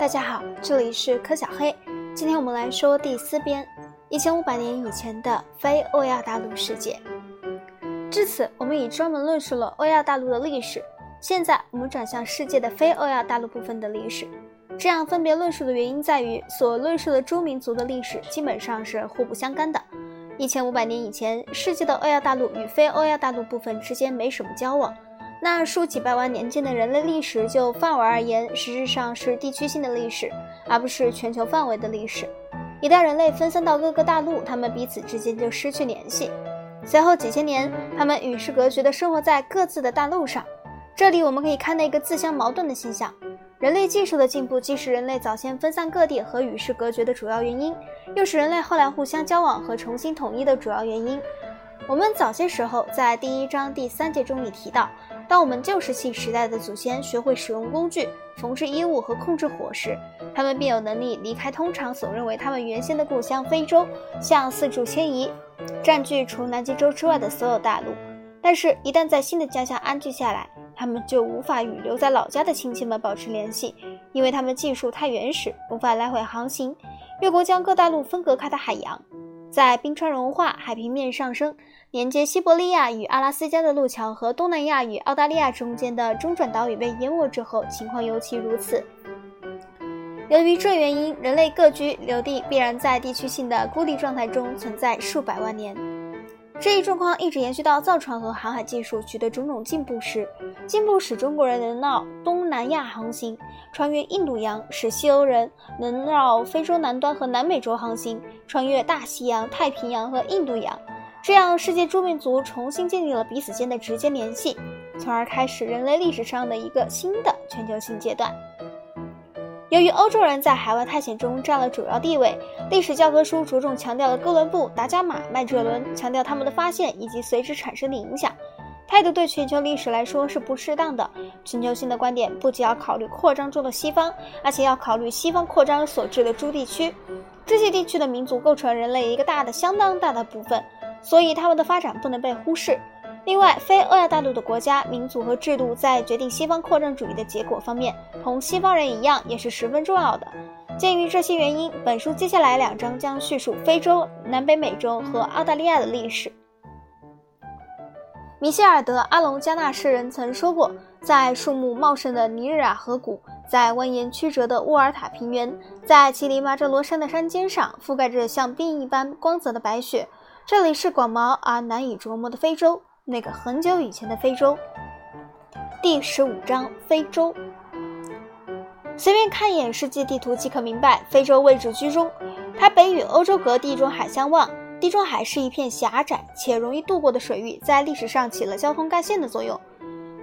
大家好，这里是柯小黑。今天我们来说第四编，一千五百年以前的非欧亚大陆世界。至此，我们已专门论述了欧亚大陆的历史。现在，我们转向世界的非欧亚大陆部分的历史。这样分别论述的原因在于，所论述的诸民族的历史基本上是互不相干的。一千五百年以前，世界的欧亚大陆与非欧亚大陆部分之间没什么交往。那数几百万年间的人类历史，就范围而言，实质上是地区性的历史，而不是全球范围的历史。一旦人类分散到各个大陆，他们彼此之间就失去联系。随后几千年，他们与世隔绝地生活在各自的大陆上。这里我们可以看到一个自相矛盾的现象：人类技术的进步既是人类早先分散各地和与世隔绝的主要原因，又是人类后来互相交往和重新统一的主要原因。我们早些时候在第一章第三节中已提到。当我们旧石器时代的祖先学会使用工具、缝制衣物和控制火时，他们便有能力离开通常所认为他们原先的故乡非洲，向四处迁移，占据除南极洲之外的所有大陆。但是，一旦在新的家乡安居下来，他们就无法与留在老家的亲戚们保持联系，因为他们技术太原始，无法来回航行，越过将各大陆分隔开的海洋。在冰川融化、海平面上升、连接西伯利亚与阿拉斯加的路桥和东南亚与澳大利亚中间的中转岛屿被淹没之后，情况尤其如此。由于这原因，人类各居留地必然在地区性的孤立状态中存在数百万年。这一状况一直延续到造船和航海技术取得种种进步时，进步使中国人能绕东南亚航行，穿越印度洋；使西欧人能绕非洲南端和南美洲航行，穿越大西洋、太平洋和印度洋。这样，世界诸民族重新建立了彼此间的直接联系，从而开始人类历史上的一个新的全球性阶段。由于欧洲人在海外探险中占了主要地位，历史教科书着重强调了哥伦布、达伽马、麦哲伦，强调他们的发现以及随之产生的影响。态度对全球历史来说是不适当的。全球性的观点不仅要考虑扩张中的西方，而且要考虑西方扩张所致的诸地区。这些地区的民族构成人类一个大的、相当大的部分，所以他们的发展不能被忽视。另外，非欧亚大陆的国家、民族和制度在决定西方扩张主义的结果方面，同西方人一样，也是十分重要的。鉴于这些原因，本书接下来两章将叙述非洲、南北美洲和澳大利亚的历史。米歇尔德·阿隆加纳诗人曾说过：“在树木茂盛的尼日尔河谷，在蜿蜒曲折的沃尔塔平原，在乞力马扎罗山的山尖上，覆盖着像冰一般光泽的白雪，这里是广袤而难以琢磨的非洲。”那个很久以前的非洲，第十五章非洲。随便看一眼世界地图即可明白，非洲位置居中，它北与欧洲隔地中海相望。地中海是一片狭窄且容易渡过的水域，在历史上起了交通干线的作用。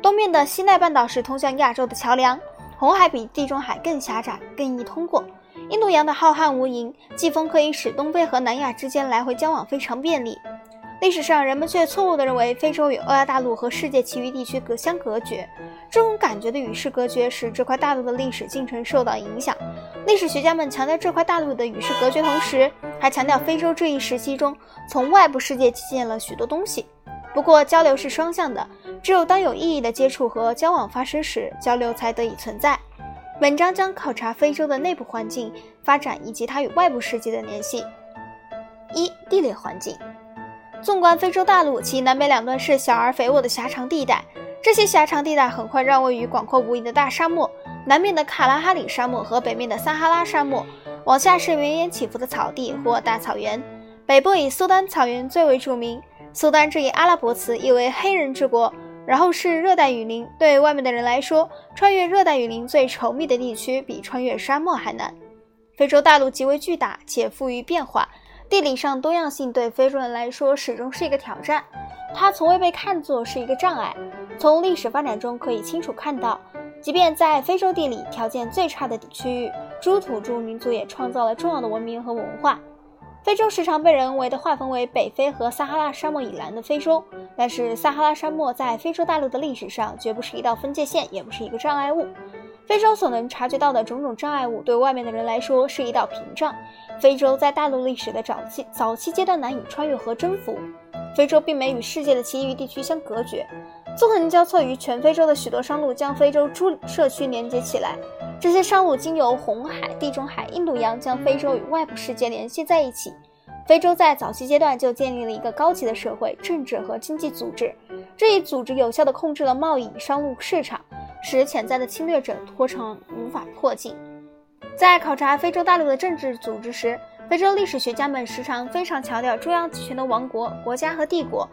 东面的西奈半岛是通向亚洲的桥梁。红海比地中海更狭窄，更易通过。印度洋的浩瀚无垠，季风可以使东非和南亚之间来回交往非常便利。历史上，人们却错误地认为非洲与欧亚大陆和世界其余地区隔相隔绝。这种感觉的与世隔绝，使这块大陆的历史进程受到影响。历史学家们强调这块大陆的与世隔绝，同时还强调非洲这一时期中从外部世界借鉴了许多东西。不过，交流是双向的，只有当有意义的接触和交往发生时，交流才得以存在。本章将考察非洲的内部环境发展以及它与外部世界的联系。一、地理环境。纵观非洲大陆，其南北两端是小而肥沃的狭长地带。这些狭长地带很快让位于广阔无垠的大沙漠，南面的卡拉哈里沙漠和北面的撒哈拉沙漠。往下是绵延起伏的草地或大草原。北部以苏丹草原最为著名。苏丹这一阿拉伯词意为黑人之国。然后是热带雨林。对外面的人来说，穿越热带雨林最稠密的地区比穿越沙漠还难。非洲大陆极为巨大且富于变化。地理上多样性对非洲人来说始终是一个挑战，它从未被看作是一个障碍。从历史发展中可以清楚看到，即便在非洲地理条件最差的区域，诸土著民族也创造了重要的文明和文化。非洲时常被人为的划分为北非和撒哈拉沙漠以南的非洲，但是撒哈拉沙漠在非洲大陆的历史上绝不是一道分界线，也不是一个障碍物。非洲所能察觉到的种种障碍物，对外面的人来说是一道屏障。非洲在大陆历史的早期早期阶段难以穿越和征服。非洲并没与世界的其余地区相隔绝，纵横交错于全非洲的许多商路将非洲诸社区连接起来。这些商路经由红海、地中海、印度洋，将非洲与外部世界联系在一起。非洲在早期阶段就建立了一个高级的社会、政治和经济组织，这一组织有效地控制了贸易、商路市场，使潜在的侵略者拖成无法迫近。在考察非洲大陆的政治组织时，非洲历史学家们时常非常强调中央集权的王国、国家和帝国。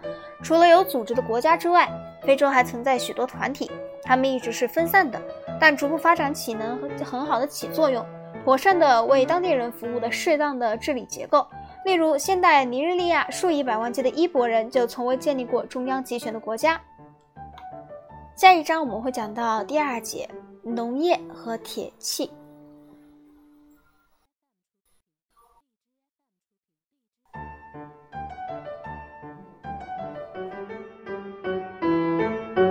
除了有组织的国家之外，非洲还存在许多团体，他们一直是分散的，但逐步发展起能很好的起作用，妥善地为当地人服务的适当的治理结构。例如，现代尼日利亚数以百万计的伊博人就从未建立过中央集权的国家。下一章我们会讲到第二节农业和铁器。